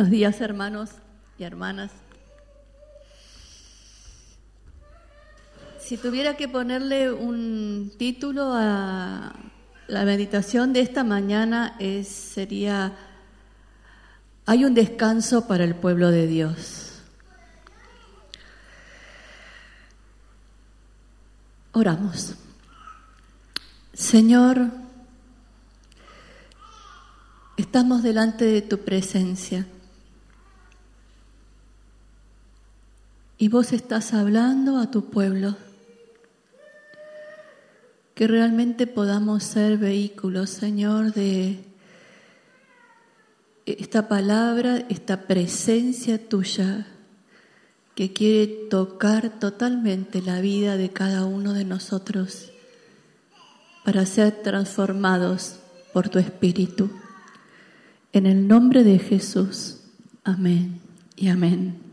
Buenos días hermanos y hermanas. Si tuviera que ponerle un título a la meditación de esta mañana es, sería Hay un descanso para el pueblo de Dios. Oramos. Señor, estamos delante de tu presencia. Y vos estás hablando a tu pueblo. Que realmente podamos ser vehículos, Señor, de esta palabra, esta presencia tuya que quiere tocar totalmente la vida de cada uno de nosotros para ser transformados por tu Espíritu. En el nombre de Jesús. Amén y amén.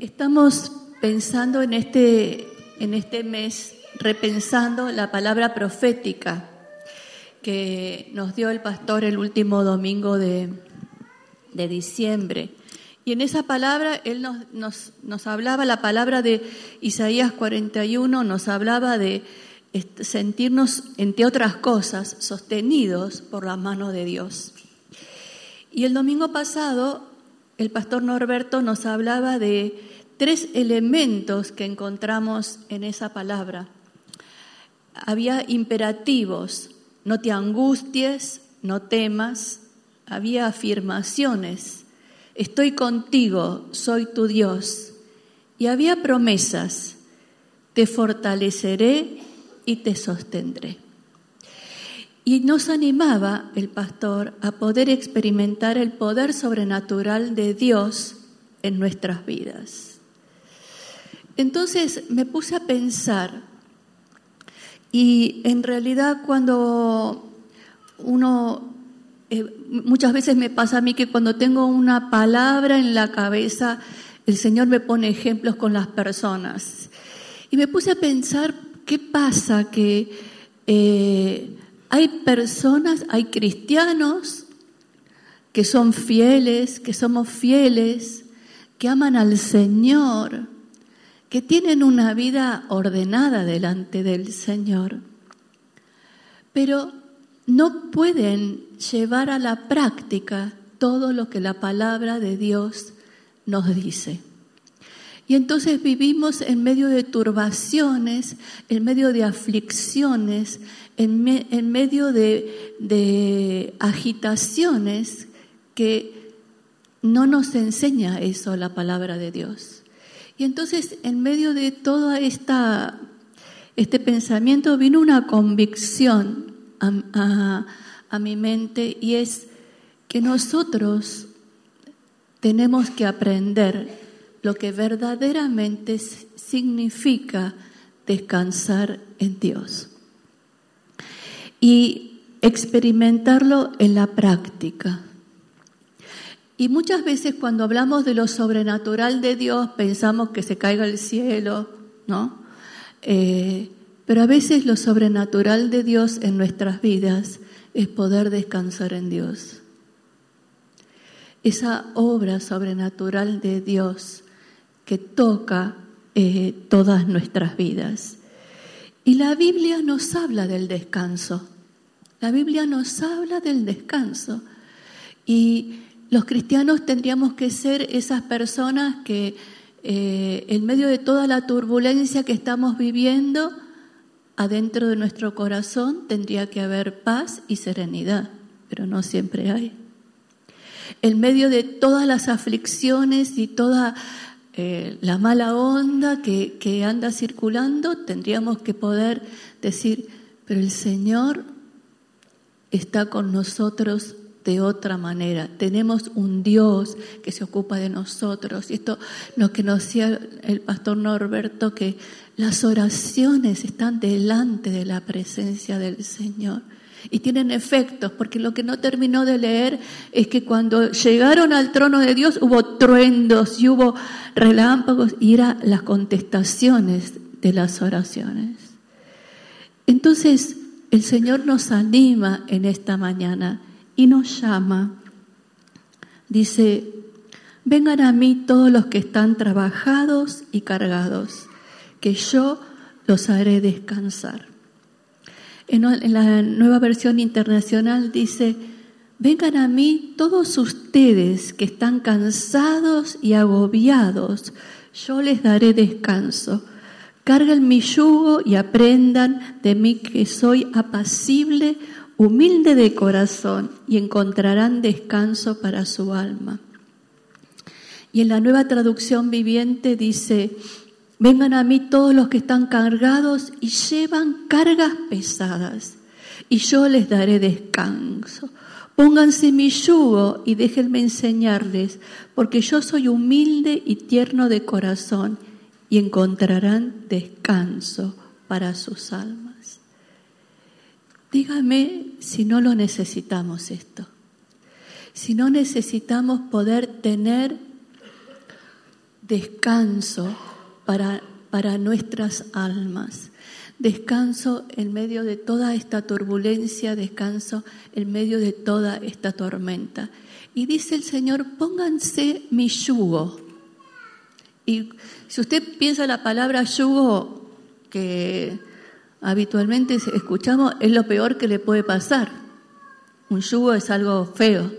Estamos pensando en este, en este mes, repensando la palabra profética que nos dio el pastor el último domingo de, diciembre. Y en esa palabra él nos, nos, nos, hablaba, la palabra de Isaías 41 nos hablaba de sentirnos, entre otras cosas, sostenidos por la mano de Dios. Y el domingo pasado el pastor Norberto nos hablaba de tres elementos que encontramos en esa palabra. Había imperativos, no te angusties, no temas, había afirmaciones, estoy contigo, soy tu Dios. Y había promesas, te fortaleceré y te sostendré. Y nos animaba el pastor a poder experimentar el poder sobrenatural de Dios en nuestras vidas. Entonces me puse a pensar y en realidad cuando uno, eh, muchas veces me pasa a mí que cuando tengo una palabra en la cabeza, el Señor me pone ejemplos con las personas. Y me puse a pensar qué pasa que eh, hay personas, hay cristianos que son fieles, que somos fieles, que aman al Señor que tienen una vida ordenada delante del Señor, pero no pueden llevar a la práctica todo lo que la palabra de Dios nos dice. Y entonces vivimos en medio de turbaciones, en medio de aflicciones, en, medio de, de agitaciones que no nos enseña eso la palabra de Dios. Y entonces, en medio de todo este pensamiento, vino una convicción a, a mi mente y es que nosotros tenemos que aprender lo que verdaderamente significa descansar en Dios y experimentarlo en la práctica. Y muchas veces cuando hablamos de lo sobrenatural de Dios pensamos que se caiga el cielo, ¿no? Eh, pero a veces lo sobrenatural de Dios en nuestras vidas es poder descansar en Dios. Esa obra sobrenatural de Dios que toca eh, todas nuestras vidas. Y la Biblia nos habla del descanso. La Biblia nos habla del descanso. Y los cristianos tendríamos que ser esas personas que eh, en medio de toda la turbulencia que estamos viviendo, adentro de nuestro corazón tendría que haber paz y serenidad, pero no siempre hay. En medio de todas las aflicciones y toda eh, la mala onda que, que anda circulando, tendríamos que poder decir, pero el Señor está con nosotros de otra manera. Tenemos un Dios que se ocupa de nosotros. Y esto lo que nos decía el pastor Norberto, que las oraciones están delante de la presencia del Señor y tienen efectos, porque lo que no terminó de leer es que cuando llegaron al trono de Dios hubo truendos y hubo relámpagos y eran las contestaciones de las oraciones. Entonces, el Señor nos anima en esta mañana y nos llama. Dice, vengan a mí todos los que están trabajados y cargados, que yo los haré descansar. En, la nueva versión internacional dice, vengan a mí todos ustedes que están cansados y agobiados, yo les daré descanso. Carguen mi yugo y aprendan de mí que soy apacible, humilde de corazón y encontrarán descanso para su alma. Y en la nueva traducción viviente dice, Vengan a mí todos los que están cargados y llevan cargas pesadas, y yo les daré descanso. Pónganse mi yugo y déjenme enseñarles, porque yo soy humilde y tierno de corazón, y encontrarán descanso para sus almas. Dígame si no lo necesitamos esto, si no necesitamos poder tener descanso para, para nuestras almas. Descanso en medio de toda esta turbulencia, descanso en medio de toda esta tormenta. Y dice el Señor, pónganse mi yugo. Y si usted piensa la palabra yugo, que habitualmente escuchamos, es lo peor que le puede pasar. Un yugo es algo feo.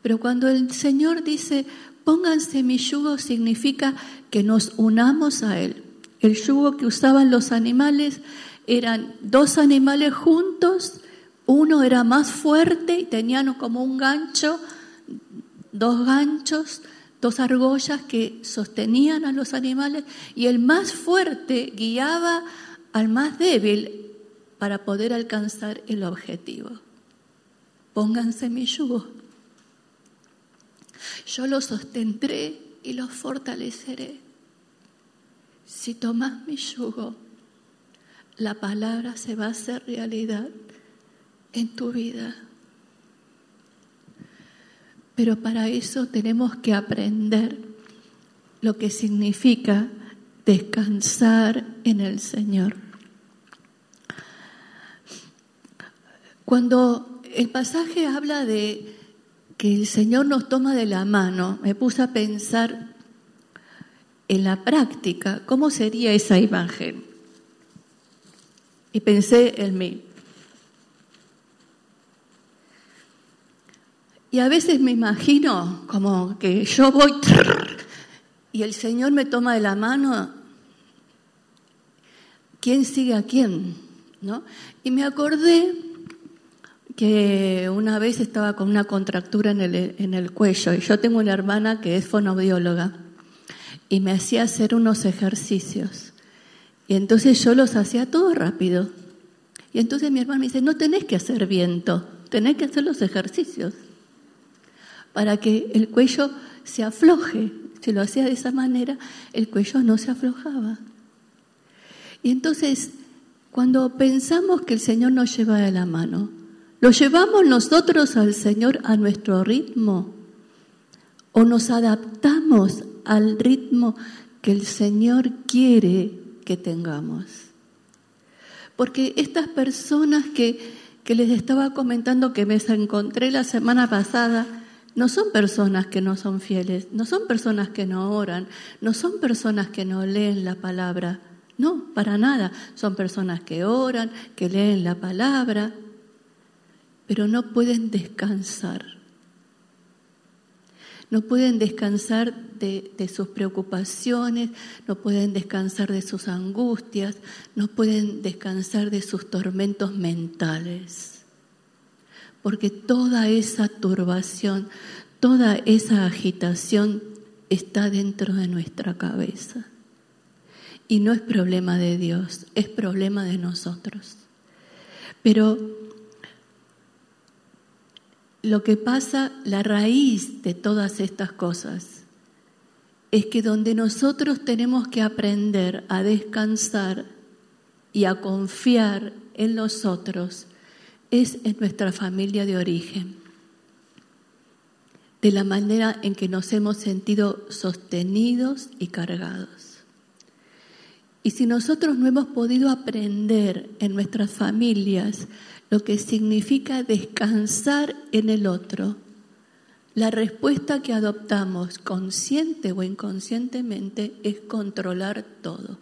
Pero cuando el Señor dice, pónganse mi yugo, significa que nos unamos a Él. El yugo que usaban los animales eran dos animales juntos, uno era más fuerte y tenían como un gancho, dos ganchos, dos argollas que sostenían a los animales y el más fuerte guiaba al más débil para poder alcanzar el objetivo. Pónganse mi yugo. Yo lo sostendré y los fortaleceré. Si tomas mi yugo, la palabra se va a hacer realidad en tu vida. Pero para eso tenemos que aprender lo que significa descansar en el Señor. Cuando el pasaje habla de que el Señor nos toma de la mano, me puse a pensar en la práctica cómo sería esa imagen. Y pensé en mí. Y a veces me imagino como que yo voy y el Señor me toma de la mano. ¿Quién sigue a quién? ¿No? Y me acordé que una vez estaba con una contractura en el, en el cuello y yo tengo una hermana que es fonoaudióloga y me hacía hacer unos ejercicios. Y entonces yo los hacía todo rápido. Y entonces mi hermana me dice, no tenés que hacer viento, tenés que hacer los ejercicios para que el cuello se afloje. Si lo hacía de esa manera, el cuello no se aflojaba. Y entonces, cuando pensamos que el Señor nos lleva de la mano, ¿Lo llevamos nosotros al Señor a nuestro ritmo? ¿O nos adaptamos al ritmo que el Señor quiere que tengamos? Porque estas personas que, que les estaba comentando que me encontré la semana pasada, no son personas que no son fieles, no son personas que no oran, no son personas que no leen la palabra, no, para nada, son personas que oran, que leen la palabra, pero no pueden descansar. No pueden descansar de, sus preocupaciones, no pueden descansar de sus angustias, no pueden descansar de sus tormentos mentales. Porque toda esa turbación, toda esa agitación está dentro de nuestra cabeza. Y no es problema de Dios, es problema de nosotros. Pero lo que pasa, la raíz de todas estas cosas, es que donde nosotros tenemos que aprender a descansar y a confiar en los otros, es en nuestra familia de origen, de la manera en que nos hemos sentido sostenidos y cargados. Y si nosotros no hemos podido aprender en nuestras familias lo que significa descansar en el otro, la respuesta que adoptamos, consciente o inconscientemente, es controlar todo.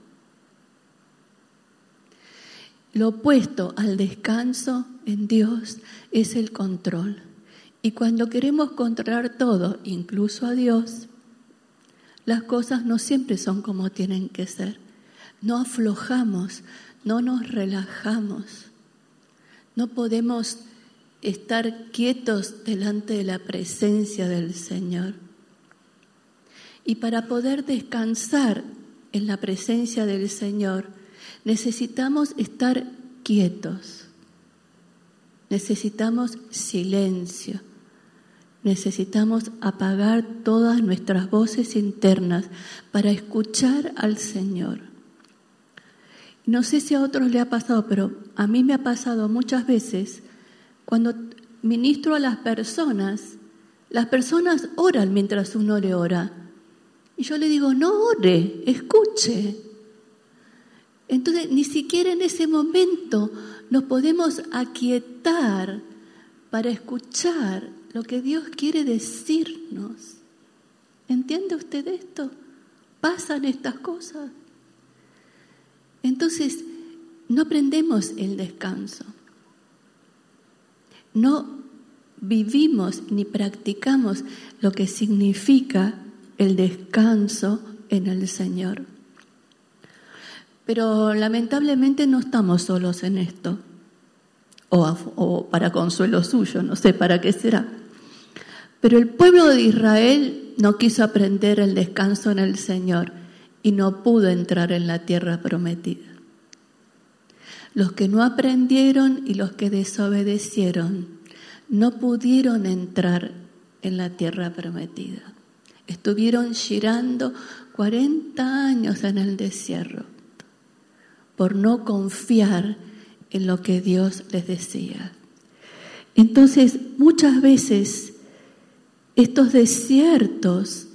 Lo opuesto al descanso en Dios es el control. Y cuando queremos controlar todo, incluso a Dios, las cosas no siempre son como tienen que ser. No aflojamos, no nos relajamos. No podemos estar quietos delante de la presencia del Señor. Y para poder descansar en la presencia del Señor, necesitamos estar quietos, necesitamos silencio, necesitamos apagar todas nuestras voces internas para escuchar al Señor. No sé si a otros le ha pasado, pero a mí me ha pasado muchas veces cuando ministro a las personas, las personas oran mientras uno le ora. Y yo le digo, no ore, escuche. Entonces, ni siquiera en ese momento nos podemos aquietar para escuchar lo que Dios quiere decirnos. ¿Entiende usted esto? Pasan estas cosas. Entonces, no aprendemos el descanso no vivimos ni practicamos lo que significa el descanso en el Señor. Pero lamentablemente no estamos solos en esto, o, para consuelo suyo, no sé para qué será. Pero el pueblo de Israel no quiso aprender el descanso en el Señor y no pudo entrar en la tierra prometida. Los que no aprendieron y los que desobedecieron no pudieron entrar en la tierra prometida. Estuvieron girando 40 años en el desierto por no confiar en lo que Dios les decía. Entonces, muchas veces estos desiertos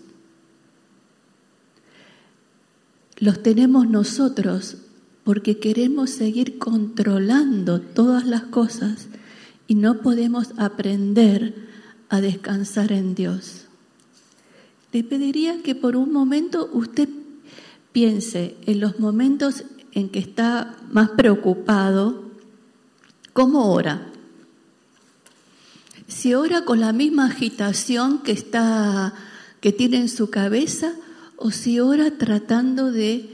los tenemos nosotros porque queremos seguir controlando todas las cosas y no podemos aprender a descansar en Dios. Le pediría que por un momento usted piense en los momentos en que está más preocupado, ¿cómo ora? Si ora con la misma agitación que está que tiene en su cabeza o si ora tratando de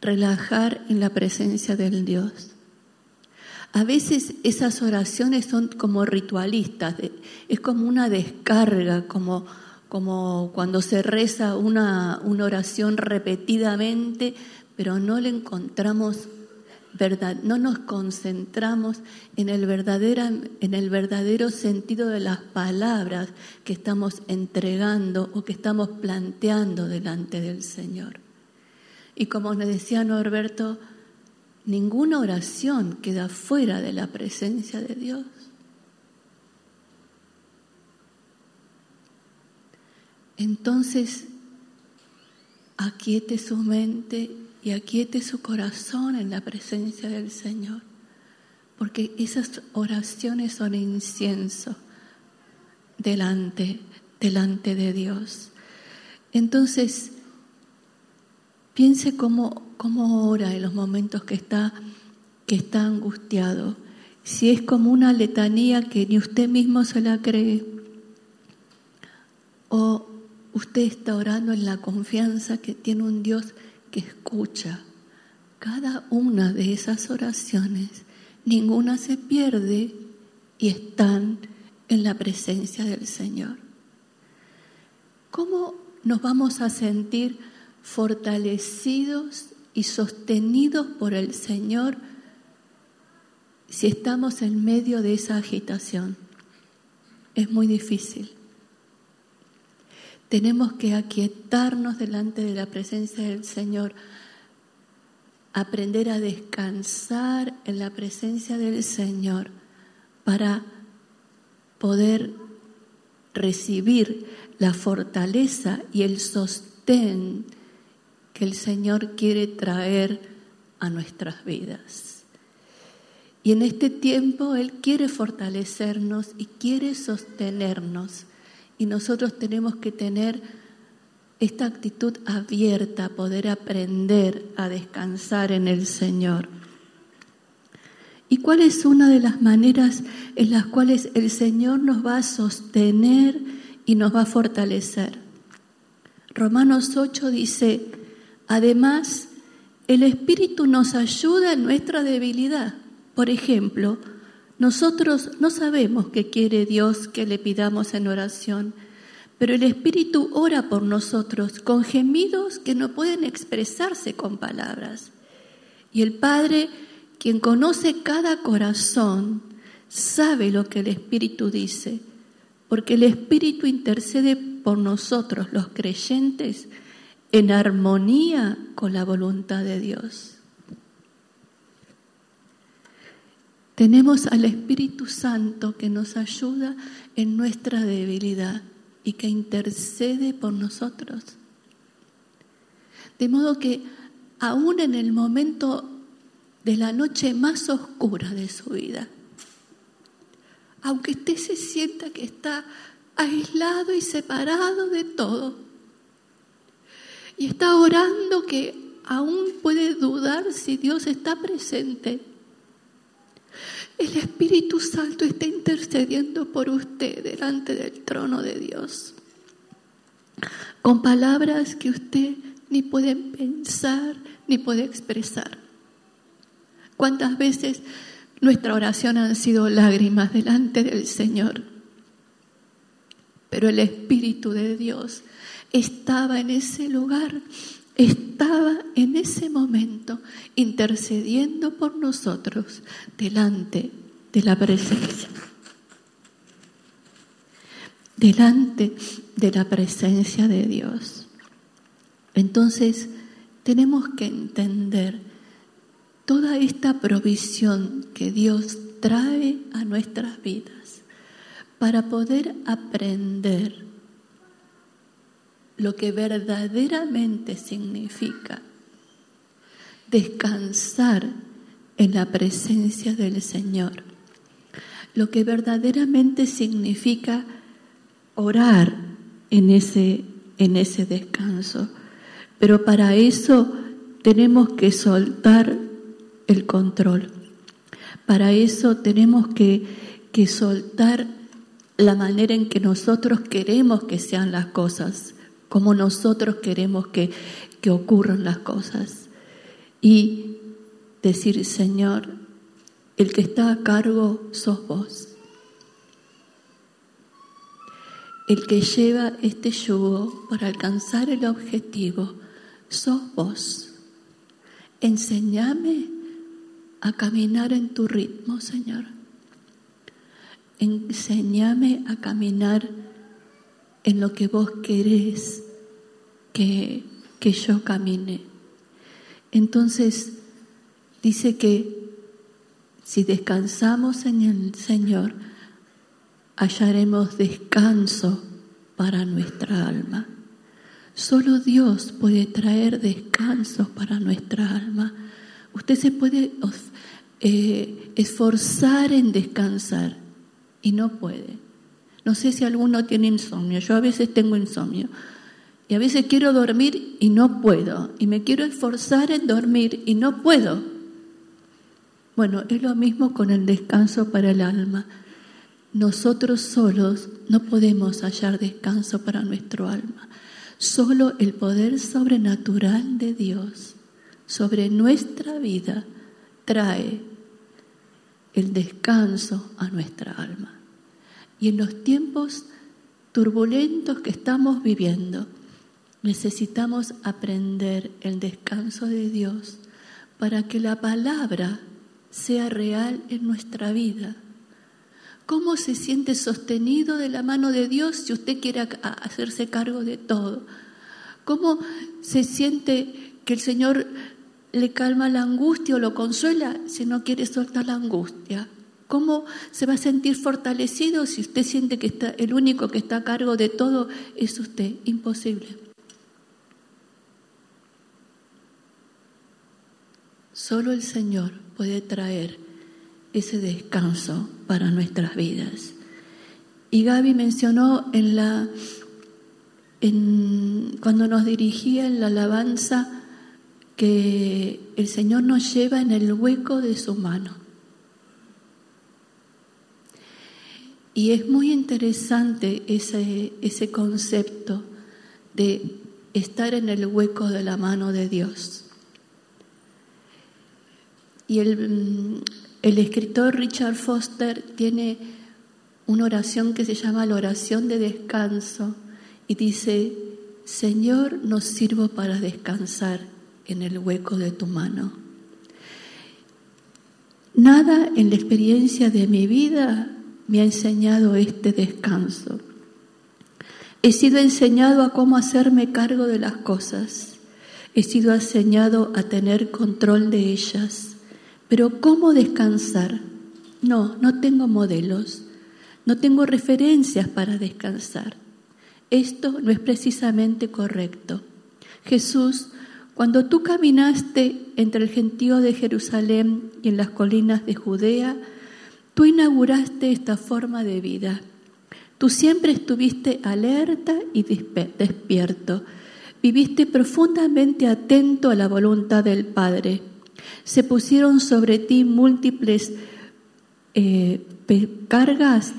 relajar en la presencia del Dios. A veces esas oraciones son como ritualistas, es como una descarga, como, como cuando se reza una, una oración repetidamente, pero no le encontramos no nos concentramos en el, verdadera, en el verdadero sentido de las palabras que estamos entregando o que estamos planteando delante del Señor. Y como nos decía Norberto, ninguna oración queda fuera de la presencia de Dios. Entonces, aquiete su mente y aquiete su corazón en la presencia del Señor, porque esas oraciones son incienso delante, delante de Dios. Entonces, Piense cómo, cómo ora en los momentos que está, que está angustiado. Si es como una letanía que ni usted mismo se la cree, o usted está orando en la confianza que tiene un Dios que escucha. Cada una de esas oraciones, ninguna se pierde y están en la presencia del Señor. ¿Cómo nos vamos a sentir fortalecidos y sostenidos por el Señor si estamos en medio de esa agitación. Es muy difícil. Tenemos que aquietarnos delante de la presencia del Señor, aprender a descansar en la presencia del Señor para poder recibir la fortaleza y el sostén que el Señor quiere traer a nuestras vidas. Y en este tiempo Él quiere fortalecernos y quiere sostenernos. Y nosotros tenemos que tener esta actitud abierta, poder aprender a descansar en el Señor. ¿Y cuál es una de las maneras en las cuales el Señor nos va a sostener y nos va a fortalecer? Romanos 8 dice, además, el Espíritu nos ayuda en nuestra debilidad. Por ejemplo, nosotros no sabemos qué quiere Dios que le pidamos en oración, pero el Espíritu ora por nosotros con gemidos que no pueden expresarse con palabras. Y el Padre quien conoce cada corazón sabe lo que el Espíritu dice, porque el Espíritu intercede por nosotros, los creyentes, en armonía con la voluntad de Dios. Tenemos al Espíritu Santo que nos ayuda en nuestra debilidad y que intercede por nosotros. De modo que aún en el momento de la noche más oscura de su vida. Aunque usted se sienta que está aislado y separado de todo. Y está orando que aún puede dudar si Dios está presente. El Espíritu Santo está intercediendo por usted delante del trono de Dios. Con palabras que usted ni puede pensar ni puede expresar. ¿Cuántas veces nuestra oración han sido lágrimas delante del Señor? Pero el Espíritu de Dios estaba en ese lugar, estaba en ese momento intercediendo por nosotros delante de la presencia. Delante de la presencia de Dios. Entonces, tenemos que entender toda esta provisión que Dios trae a nuestras vidas para poder aprender lo que verdaderamente significa descansar en la presencia del Señor, lo que verdaderamente significa orar en ese, en ese descanso. Pero para eso tenemos que soltar el control. Para eso tenemos que, que soltar la manera en que nosotros queremos que sean las cosas, como nosotros queremos que, que ocurran las cosas. Y decir, Señor, el que está a cargo sos vos. El que lleva este yugo para alcanzar el objetivo, sos vos. Enseñame a caminar en tu ritmo, Señor. Enséñame a caminar en lo que vos querés que, que yo camine. Entonces, dice que si descansamos en el Señor, hallaremos descanso para nuestra alma. Solo Dios puede traer descanso para nuestra alma. Usted se puede eh, esforzar en descansar y no puede. No sé si alguno tiene insomnio, yo a veces tengo insomnio y a veces quiero dormir y no puedo y me quiero esforzar en dormir y no puedo. Bueno, es lo mismo con el descanso para el alma. Nosotros solos no podemos hallar descanso para nuestro alma. Solo el poder sobrenatural de Dios sobre nuestra vida trae el descanso a nuestra alma. Y en los tiempos turbulentos que estamos viviendo, necesitamos aprender el descanso de Dios para que la palabra sea real en nuestra vida. ¿Cómo se siente sostenido de la mano de Dios si usted quiere hacerse cargo de todo? ¿Cómo se siente que el Señor le calma la angustia o lo consuela si no quiere soltar la angustia? ¿Cómo se va a sentir fortalecido si usted siente que está, el único que está a cargo de todo es usted? Imposible. Solo el Señor puede traer ese descanso para nuestras vidas. Y Gaby mencionó en la en, cuando nos dirigía en la alabanza que el Señor nos lleva en el hueco de su mano. Y es muy interesante ese, ese concepto de estar en el hueco de la mano de Dios. Y el, escritor Richard Foster tiene una oración que se llama la oración de descanso y dice, Señor, nos sirvo para descansar en el hueco de tu mano. Nada en la experiencia de mi vida me ha enseñado este descanso. He sido enseñado a cómo hacerme cargo de las cosas. He sido enseñado a tener control de ellas. Pero ¿cómo descansar? No, no tengo modelos, no tengo referencias para descansar. Esto no es precisamente correcto. Jesús, cuando tú caminaste entre el gentío de Jerusalén y en las colinas de Judea, tú inauguraste esta forma de vida. Tú siempre estuviste alerta y despierto. Viviste profundamente atento a la voluntad del Padre se pusieron sobre ti múltiples eh, cargas,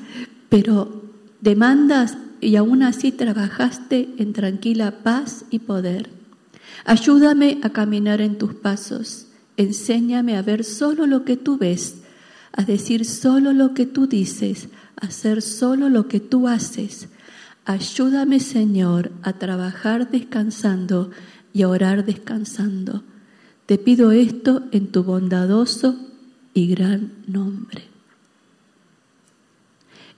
pero demandas y aún así trabajaste en tranquila paz y poder. Ayúdame a caminar en tus pasos. Enséñame a ver solo lo que tú ves, a decir solo lo que tú dices, a hacer solo lo que tú haces. Ayúdame, Señor, a trabajar descansando y a orar descansando. Te pido esto en tu bondadoso y gran nombre.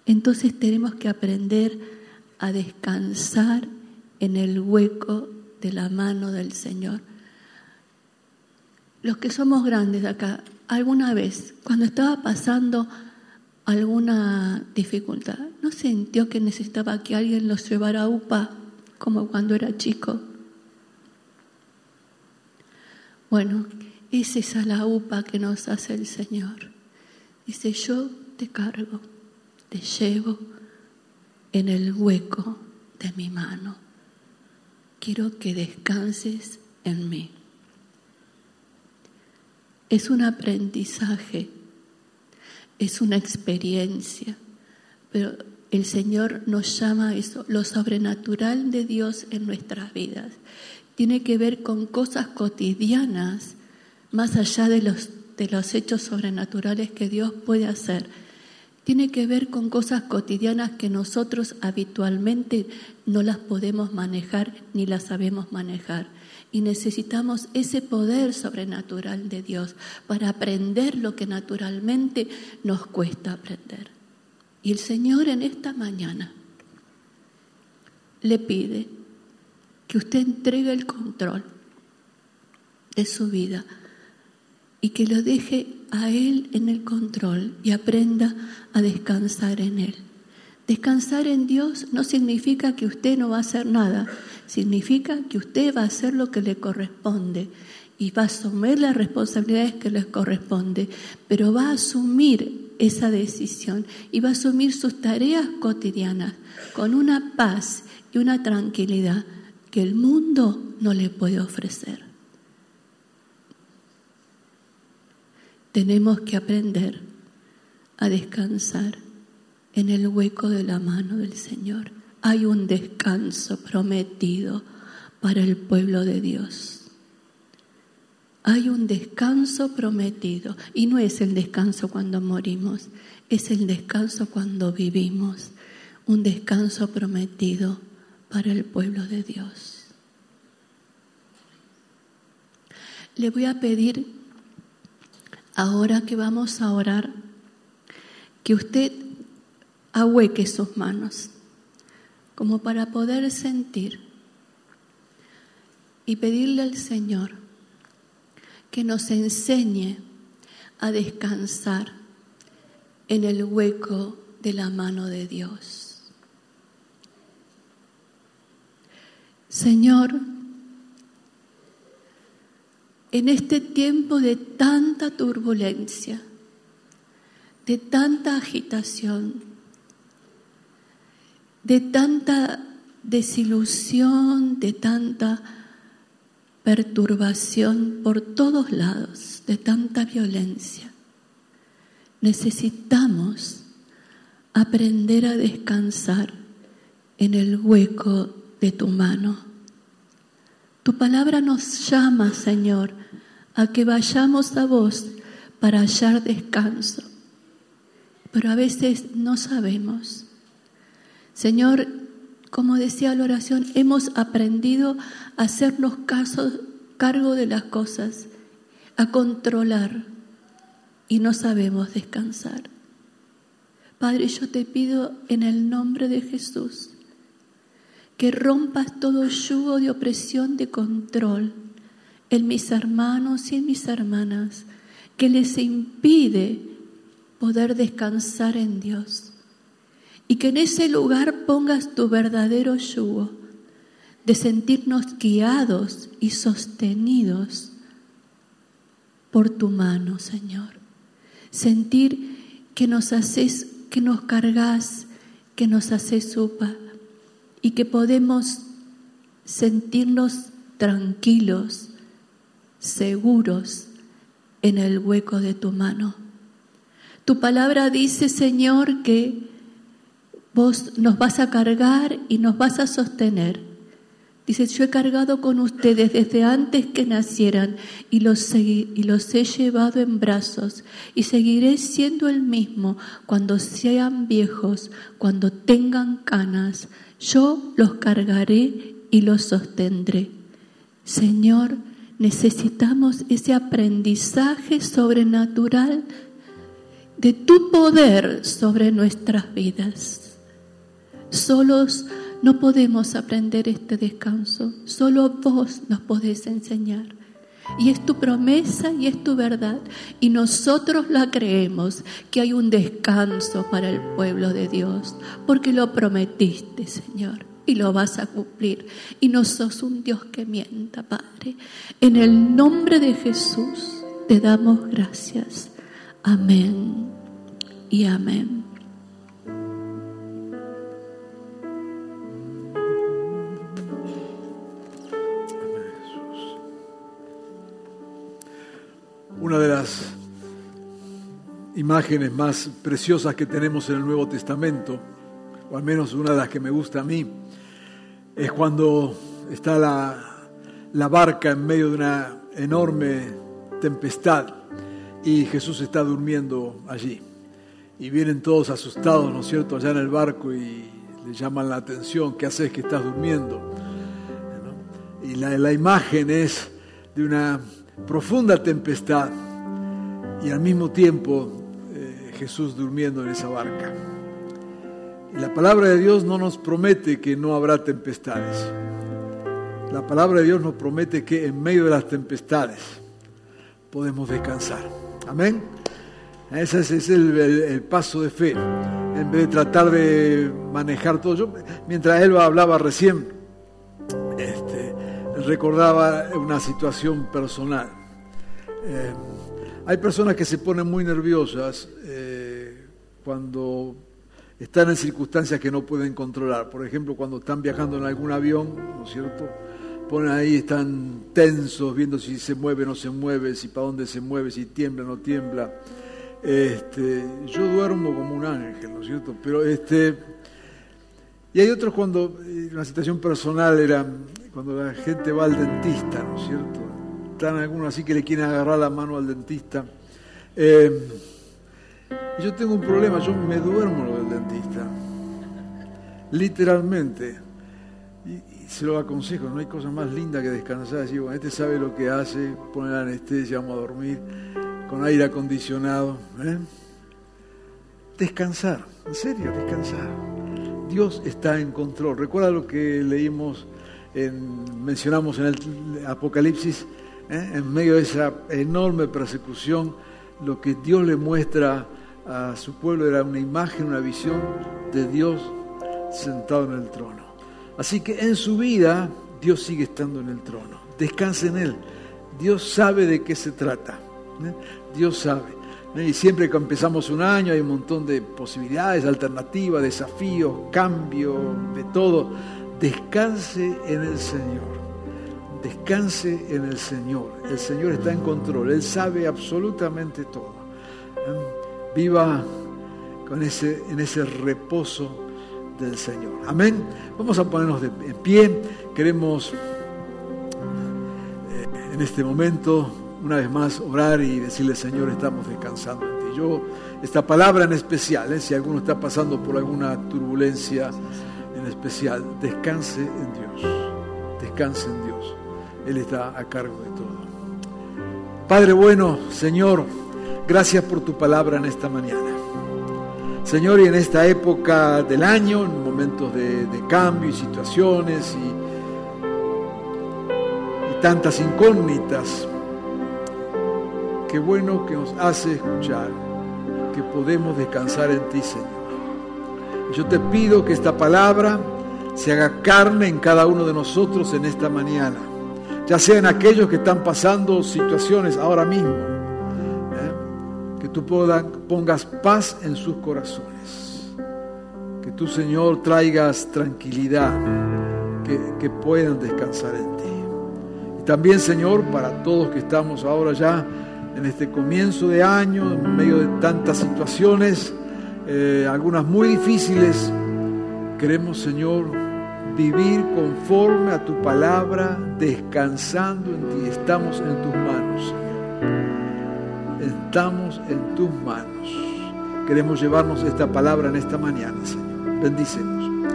Entonces tenemos que aprender a descansar en el hueco de la mano del Señor. Los que somos grandes acá, alguna vez, cuando estaba pasando alguna dificultad, ¿no sintió que necesitaba que alguien los llevara a UPA como cuando era chico? Bueno, es esa la upa que nos hace el Señor. Dice, yo te cargo, te llevo en el hueco de mi mano. Quiero que descanses en mí. Es un aprendizaje, es una experiencia, pero el Señor nos llama a eso, lo sobrenatural de Dios en nuestras vidas tiene que ver con cosas cotidianas, más allá de los, de los hechos sobrenaturales que Dios puede hacer. Tiene que ver con cosas cotidianas que nosotros habitualmente no las podemos manejar ni las sabemos manejar. Y necesitamos ese poder sobrenatural de Dios para aprender lo que naturalmente nos cuesta aprender. Y el Señor en esta mañana le pide que usted entregue el control de su vida y que lo deje a Él en el control y aprenda a descansar en Él. Descansar en Dios no significa que usted no va a hacer nada, significa que usted va a hacer lo que le corresponde y va a asumir las responsabilidades que le corresponde, pero va a asumir esa decisión y va a asumir sus tareas cotidianas con una paz y una tranquilidad que el mundo no le puede ofrecer. Tenemos que aprender a descansar en el hueco de la mano del Señor. Hay un descanso prometido para el pueblo de Dios. Hay un descanso prometido y no es el descanso cuando morimos, es el descanso cuando vivimos, un descanso prometido para el pueblo de Dios. Le voy a pedir, ahora que vamos a orar, que usted ahueque sus manos, como para poder sentir y pedirle al Señor que nos enseñe a descansar en el hueco de la mano de Dios. Señor, en este tiempo de tanta turbulencia, de tanta agitación, de tanta desilusión, de tanta perturbación por todos lados, de tanta violencia. Necesitamos aprender a descansar en el hueco de tu mano. Tu palabra nos llama, Señor, a que vayamos a vos para hallar descanso, pero a veces no sabemos. Señor, como decía la oración, hemos aprendido a hacernos cargo de las cosas, a controlar y no sabemos descansar. Padre, yo te pido en el nombre de Jesús que rompas todo yugo de opresión, de control en mis hermanos y en mis hermanas, que les impide poder descansar en Dios y que en ese lugar pongas tu verdadero yugo de sentirnos guiados y sostenidos por tu mano, Señor. Sentir que nos haces, que nos cargas, que nos haces supa y que podemos sentirnos tranquilos, seguros en el hueco de tu mano. Tu palabra dice, Señor, que Vos nos vas a cargar y nos vas a sostener. Dice, yo he cargado con ustedes desde antes que nacieran y los, y los he llevado en brazos y seguiré siendo el mismo cuando sean viejos, cuando tengan canas. Yo los cargaré y los sostendré. Señor, necesitamos ese aprendizaje sobrenatural de tu poder sobre nuestras vidas. Solos no podemos aprender este descanso, solo vos nos podés enseñar. Y es tu promesa y es tu verdad. Y nosotros la creemos que hay un descanso para el pueblo de Dios, porque lo prometiste, Señor, y lo vas a cumplir. Y no sos un Dios que mienta, Padre. En el nombre de Jesús te damos gracias. Amén y amén. Imágenes más preciosas que tenemos en el Nuevo Testamento, o al menos una de las que me gusta a mí, es cuando está la, barca en medio de una enorme tempestad y Jesús está durmiendo allí. Y vienen todos asustados, ¿no es cierto?, allá en el barco y le llaman la atención, ¿qué haces que estás durmiendo? Y la, la imagen es de una profunda tempestad y al mismo tiempo Jesús durmiendo en esa barca. La palabra de Dios no nos promete que no habrá tempestades. La palabra de Dios nos promete que en medio de las tempestades podemos descansar. Amén. Ese es el, paso de fe. En vez de tratar de manejar todo. Yo, mientras Elba hablaba recién, recordaba una situación personal. Eh, hay personas que se ponen muy nerviosas eh, cuando están en circunstancias que no pueden controlar. Por ejemplo, cuando están viajando en algún avión, ¿no es cierto? Ponen ahí, están tensos, viendo si se mueve o no se mueve, si para dónde se mueve, si tiembla o no tiembla. Este, yo duermo como un ángel, ¿no es cierto? Pero este, y hay otros cuando, eh, una situación personal era cuando la gente va al dentista, ¿no es cierto? Están algunos así que le quieren agarrar la mano al dentista. Eh, yo tengo un problema, yo me duermo lo del dentista, literalmente. Y, se lo aconsejo, no hay cosa más linda que descansar, decir, bueno, este sabe lo que hace, pone la anestesia, vamos a dormir, con aire acondicionado. ¿eh? Descansar, en serio, descansar. Dios está en control. Recuerda lo que leímos, en, mencionamos en el Apocalipsis, ¿eh? en medio de esa enorme persecución, lo que Dios le muestra a su pueblo era una imagen, una visión de Dios sentado en el trono. Así que en su vida Dios sigue estando en el trono. Descanse en Él. Dios sabe de qué se trata. ¿eh? Dios sabe. ¿eh? Y siempre que empezamos un año hay un montón de posibilidades, alternativas, desafíos, cambios, de todo. Descanse en el Señor. Descanse en el Señor. El Señor está en control. Él sabe absolutamente todo. ¿eh? Viva con ese, en ese reposo del Señor. Amén. Vamos a ponernos de, en pie. Queremos eh, en este momento, una vez más, orar y decirle, Señor, estamos descansando en ti. Yo, esta palabra en especial, eh, si alguno está pasando por alguna turbulencia en especial, descanse en Dios. Descanse en Dios. Él está a cargo de todo. Padre bueno, Señor, gracias por tu palabra en esta mañana. Señor, y en esta época del año, en momentos de, cambio y situaciones y, y tantas incógnitas, qué bueno que nos hace escuchar que podemos descansar en ti, Señor. Yo te pido que esta palabra se haga carne en cada uno de nosotros en esta mañana, ya sean aquellos que están pasando situaciones ahora mismo tú pongas paz en sus corazones. Que tú, Señor, traigas tranquilidad, que, que puedan descansar en ti. Y también, Señor, para todos que estamos ahora ya en este comienzo de año, en medio de tantas situaciones, eh, algunas muy difíciles, queremos, Señor, vivir conforme a tu palabra, descansando en ti. Estamos en tus manos, Señor estamos en tus manos. Queremos llevarnos esta palabra en esta mañana, Señor. Bendícenos.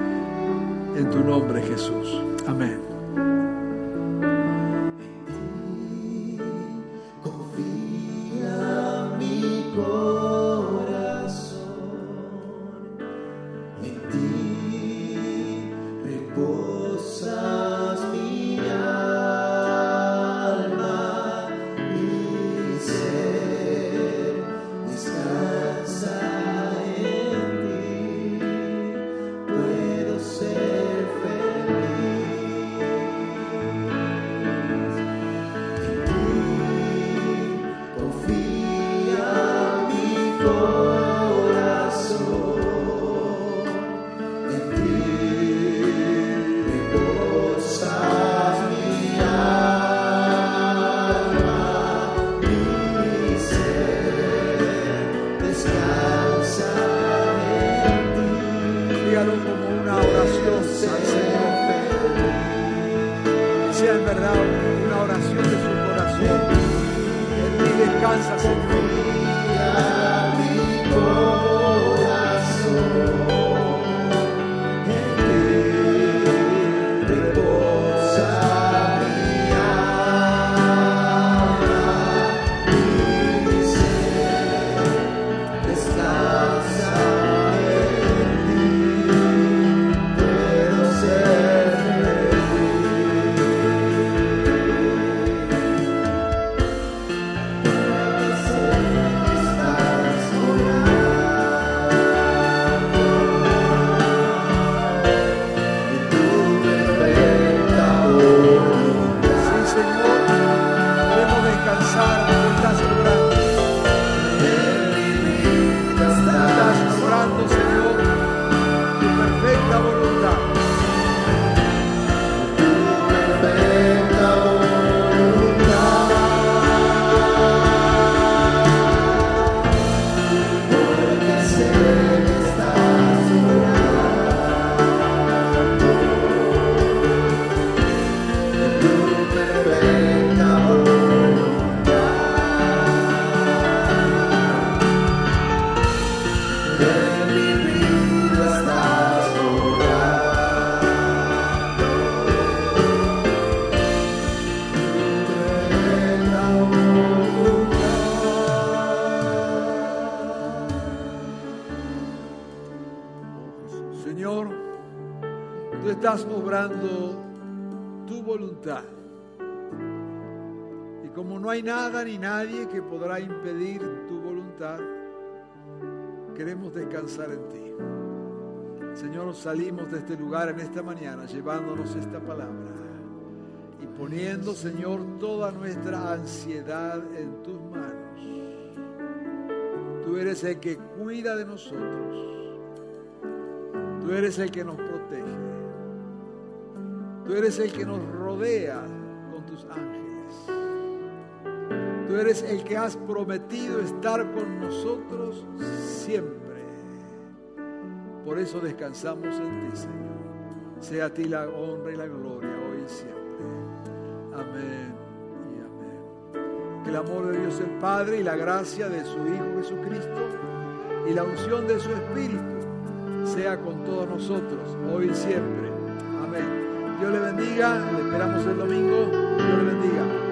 En tu nombre, Jesús. Amén. Y como no hay nada ni nadie que podrá impedir tu voluntad, queremos descansar en ti. Señor, salimos de este lugar en esta mañana llevándonos esta palabra y poniendo, Señor, toda nuestra ansiedad en tus manos. Tú eres el que cuida de nosotros. Tú eres el que nos protege. Tú eres el que nos rodea con tus ángeles. Tú eres el que has prometido estar con nosotros siempre. Por eso descansamos en ti, Señor. Sea a ti la honra y la gloria hoy y siempre. Amén y amén. Que el amor de Dios el Padre y la gracia de su Hijo Jesucristo y la unción de su Espíritu sea con todos nosotros hoy y siempre. Dios le bendiga. Le esperamos el domingo. Dios le bendiga.